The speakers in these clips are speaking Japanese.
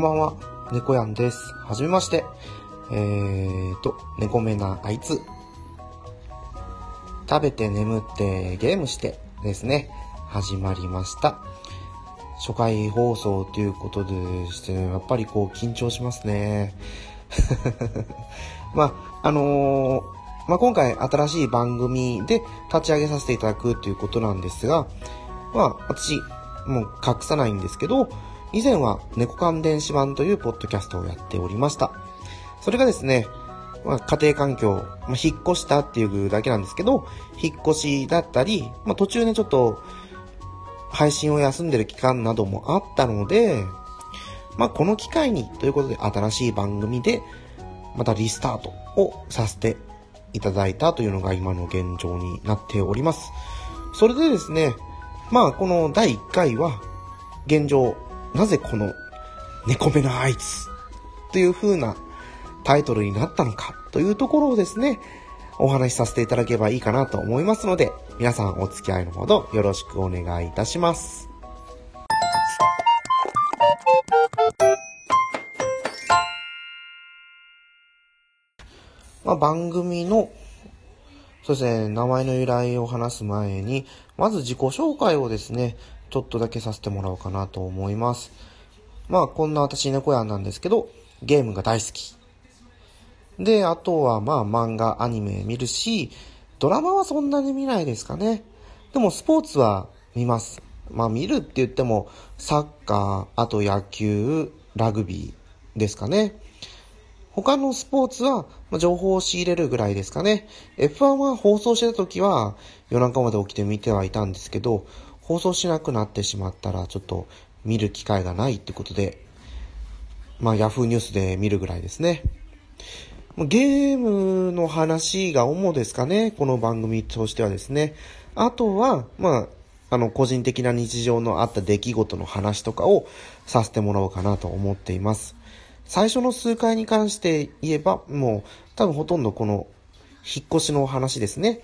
んばんは、猫やんです。はじめまして。えーと、猫目なあいつ。食べて眠ってゲームしてですね、始まりました。初回放送ということでしてね、やっぱりこう緊張しますね。まあ、あのー、まあ、今回新しい番組で立ち上げさせていただくということなんですが、まあ、私、もう隠さないんですけど、以前は猫缶電子版というポッドキャストをやっておりました。それがですね、まあ、家庭環境、まあ、引っ越したっていうだけなんですけど、引っ越しだったり、まあ、途中ね、ちょっと、配信を休んでる期間などもあったので、まあ、この機会にということで新しい番組で、またリスタートをさせていただいたというのが今の現状になっております。それでですね、まあ、この第1回は、現状、なぜこの猫目のあいつという風なタイトルになったのかというところをですね、お話しさせていただければいいかなと思いますので、皆さんお付き合いのほどよろしくお願いいたします。まあ、番組の、そうですね、名前の由来を話す前に、まず自己紹介をですね、ちょっとだけさせてもらおうかなと思います。まあ、こんな私猫やんなんですけど、ゲームが大好き。で、あとはまあ漫画、アニメ見るし、ドラマはそんなに見ないですかね。でもスポーツは見ます。まあ見るって言っても、サッカー、あと野球、ラグビーですかね。他のスポーツは、ま情報を仕入れるぐらいですかね。F1 は放送してた時は夜中まで起きて見てはいたんですけど、放送しなくなってしまったら、ちょっと見る機会がないってことで、まあ、ヤフーニュースで見るぐらいですね。ゲームの話が主ですかね、この番組としてはですね。あとは、まあ、あの、個人的な日常のあった出来事の話とかをさせてもらおうかなと思っています。最初の数回に関して言えば、もう、多分ほとんどこの、引っ越しの話ですね。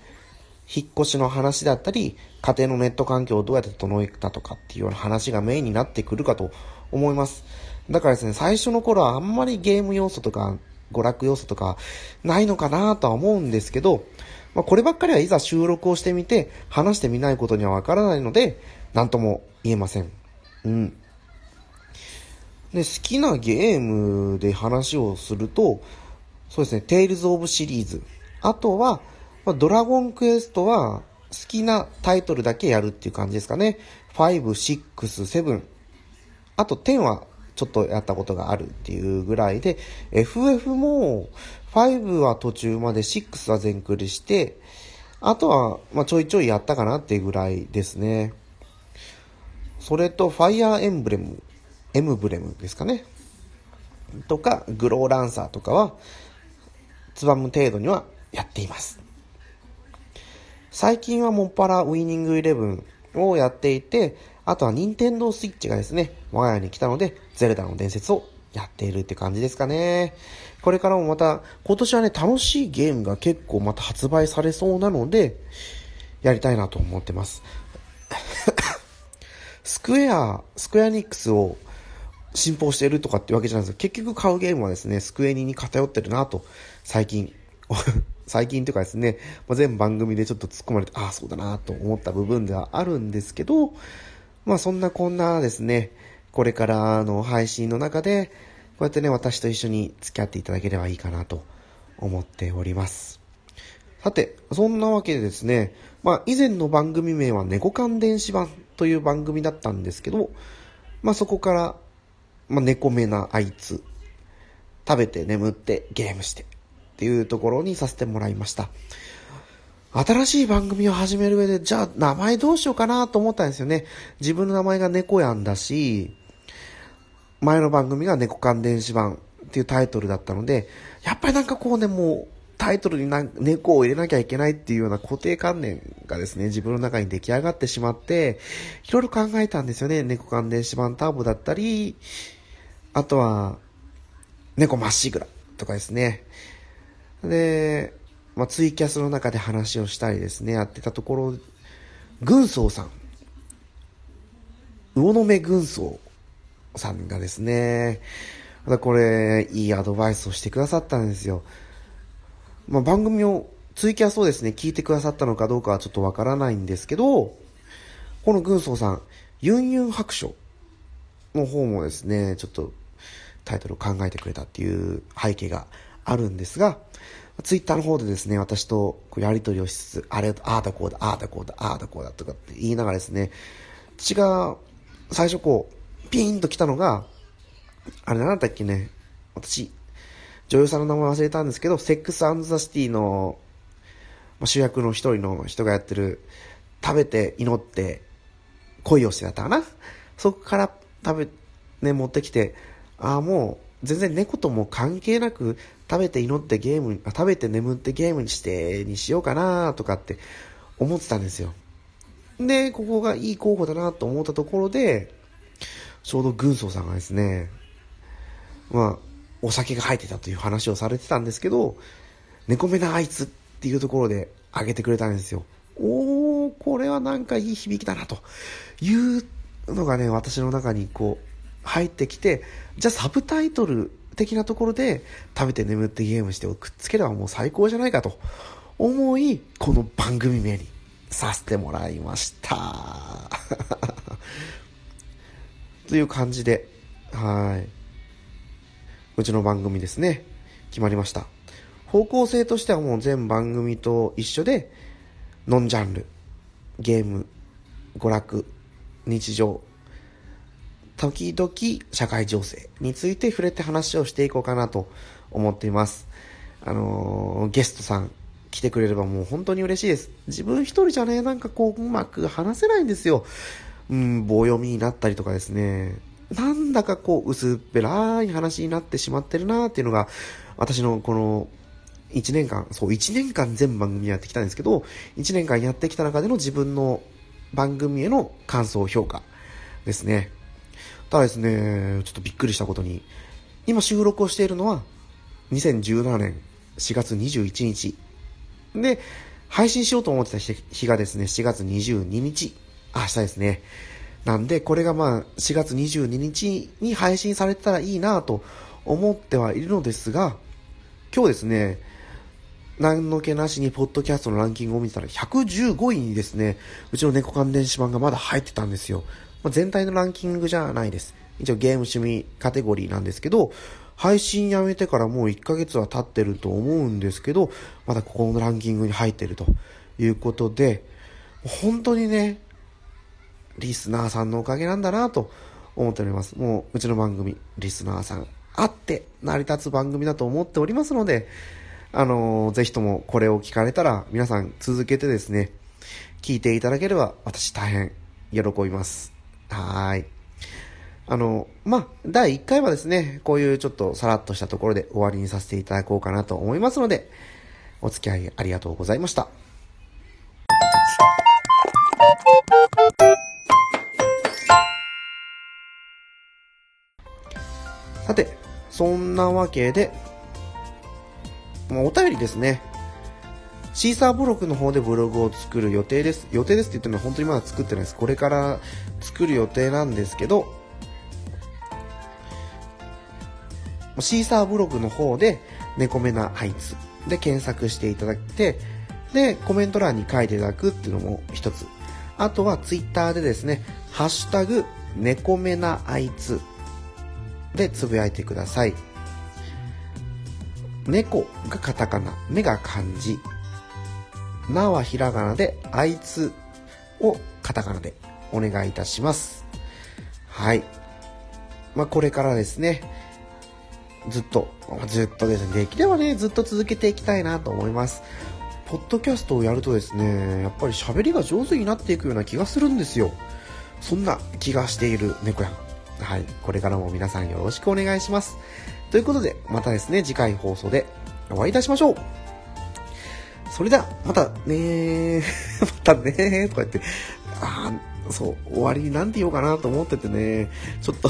引っ越しの話だったり、家庭のネット環境をどうやって整えたとかっていうような話がメインになってくるかと思います。だからですね、最初の頃はあんまりゲーム要素とか娯楽要素とかないのかなとは思うんですけど、まあ、こればっかりはいざ収録をしてみて話してみないことにはわからないので、なんとも言えません。うん。で、好きなゲームで話をすると、そうですね、テイルズ・オブ・シリーズ。あとは、まあ、ドラゴンクエストは好きなタイトルだけやるっていう感じですかね。5、6、7。あと10はちょっとやったことがあるっていうぐらいで、FF も5は途中まで6は全クリして、あとは、ま、ちょいちょいやったかなっていうぐらいですね。それと、ファイアーエンブレム、エムブレムですかね。とか、グローランサーとかは、つばむ程度にはやっています。最近はもっぱらウィニングイレブンをやっていて、あとは任天堂スイッチがですね、我が家に来たので、ゼルダの伝説をやっているって感じですかね。これからもまた、今年はね、楽しいゲームが結構また発売されそうなので、やりたいなと思ってます。スクエア、スクエアニックスを信奉しているとかってわけじゃないですけど、結局買うゲームはですね、スクエニに偏ってるなと、最近最近というかですね、まあ、全番組でちょっと突っ込まれて、ああ、そうだなと思った部分ではあるんですけど、まあそんなこんなですね、これからの配信の中で、こうやってね、私と一緒に付き合っていただければいいかなと思っております。さて、そんなわけでですね、まあ以前の番組名は猫缶電子版という番組だったんですけど、まあそこから、まあ猫目なあいつ、食べて眠ってゲームして、っていうところにさせてもらいました。新しい番組を始める上で、じゃあ名前どうしようかなと思ったんですよね。自分の名前が猫やんだし、前の番組が猫缶電子版っていうタイトルだったので、やっぱりなんかこうね、もうタイトルにな猫を入れなきゃいけないっていうような固定観念がですね、自分の中に出来上がってしまって、いろいろ考えたんですよね。猫缶電子版ターボだったり、あとは、猫まっしぐらとかですね。で、まあ、ツイキャスの中で話をしたりですね、やってたところ、軍曹さん、魚の目軍曹さんがですね、またこれ、いいアドバイスをしてくださったんですよ。まあ、番組をツイキャスをですね、聞いてくださったのかどうかはちょっとわからないんですけど、この軍曹さん、ユンユン白書の方もですね、ちょっとタイトルを考えてくれたっていう背景があるんですが、ツイッターの方でですね、私とやりとりをしつつ、あれ、ああだこうだ、ああだこうだ、ああだこうだとかって言いながらですね、私が最初こう、ピーンと来たのが、あれなんだっけね、私、女優さんの名前忘れたんですけど、セックスザ・シティの、まあ、主役の一人の人がやってる、食べて祈って恋をしてたかな？そこから食べ、ね、持ってきて、ああ、もう、全然猫とも関係なく、食べて祈ってゲームあ、食べて眠ってゲームにして、にしようかなとかって思ってたんですよ。で、ここがいい候補だなと思ったところで、ちょうど軍曹さんがですね、まあ、お酒が入ってたという話をされてたんですけど、猫目なあいつっていうところであげてくれたんですよ。おー、これはなんかいい響きだなというのがね、私の中にこう、入ってきて、じゃあサブタイトル的なところで食べて眠ってゲームしてくっつければもう最高じゃないかと思い、この番組名にさせてもらいました。という感じで、はい。うちの番組ですね、決まりました。方向性としてはもう全番組と一緒で、ノンジャンル、ゲーム、娯楽、日常、時々社会情勢について触れて話をしていこうかなと思っています。あのー、ゲストさん来てくれればもう本当に嬉しいです。自分一人じゃね、なんかこううまく話せないんですよ。うん、棒読みになったりとかですね。なんだかこう薄っぺらい話になってしまってるなっていうのが、私のこの1年間、そう、1年間全番組やってきたんですけど、1年間やってきた中での自分の番組への感想評価ですね。ただですね、ちょっとびっくりしたことに、今収録をしているのは、2017年4月21日。で、配信しようと思ってた日がですね、4月22日。明日ですね。なんで、これがまあ、4月22日に配信されたらいいなと思ってはいるのですが、今日ですね、何の気なしにポッドキャストのランキングを見てたら115位にですね、うちの猫関電子版がまだ入ってたんですよ。まあ、全体のランキングじゃないです。一応ゲーム趣味カテゴリーなんですけど、配信やめてからもう1ヶ月は経ってると思うんですけど、まだここのランキングに入ってるということで、本当にね、リスナーさんのおかげなんだなと思っております。もう、うちの番組、リスナーさんあって成り立つ番組だと思っておりますので、あのー、ぜひともこれを聞かれたら皆さん続けてですね、聞いていただければ私大変喜びます。はい。あの、まあ、第1回はですね、こういうちょっとさらっとしたところで終わりにさせていただこうかなと思いますので、お付き合いありがとうございました。さて、そんなわけで、まあ、お便りですね。シーサーブログの方でブログを作る予定です。予定ですって言ってるのは本当にまだ作ってないです。これから作る予定なんですけど、シーサーブログの方で、猫目なあいつで検索していただいて、で、コメント欄に書いていただくっていうのも一つ。あとはツイッターでですね、ハッシュタグ、猫目なあいつでつぶやいてください。猫がカタカナ、目が漢字、なはひらがなで、あいつをカタカナでお願いいたします。はい。まあ、これからですね、ずっと、ずっとですね、できればね、ずっと続けていきたいなと思います。ポッドキャストをやるとですね、やっぱり喋りが上手になっていくような気がするんですよ。そんな気がしている猫やん。はい。これからも皆さんよろしくお願いします。ということで、またですね、次回放送でお会いいたしましょう。それでは、またね またねとか言って、ああ、そう、終わりに何て言おうかなと思っててね、ちょっと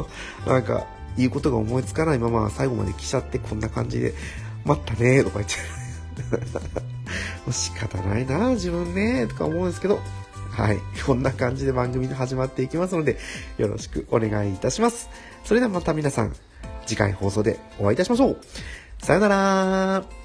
なんか、言うことが思いつかないまま最後まで来ちゃってこんな感じで、待ったねとか言って。仕方ないな自分ねとか思うんですけど、はい。こんな感じで番組が始まっていきますので、よろしくお願いいたします。それではまた皆さん、次回放送でお会いいたしましょう。さよなら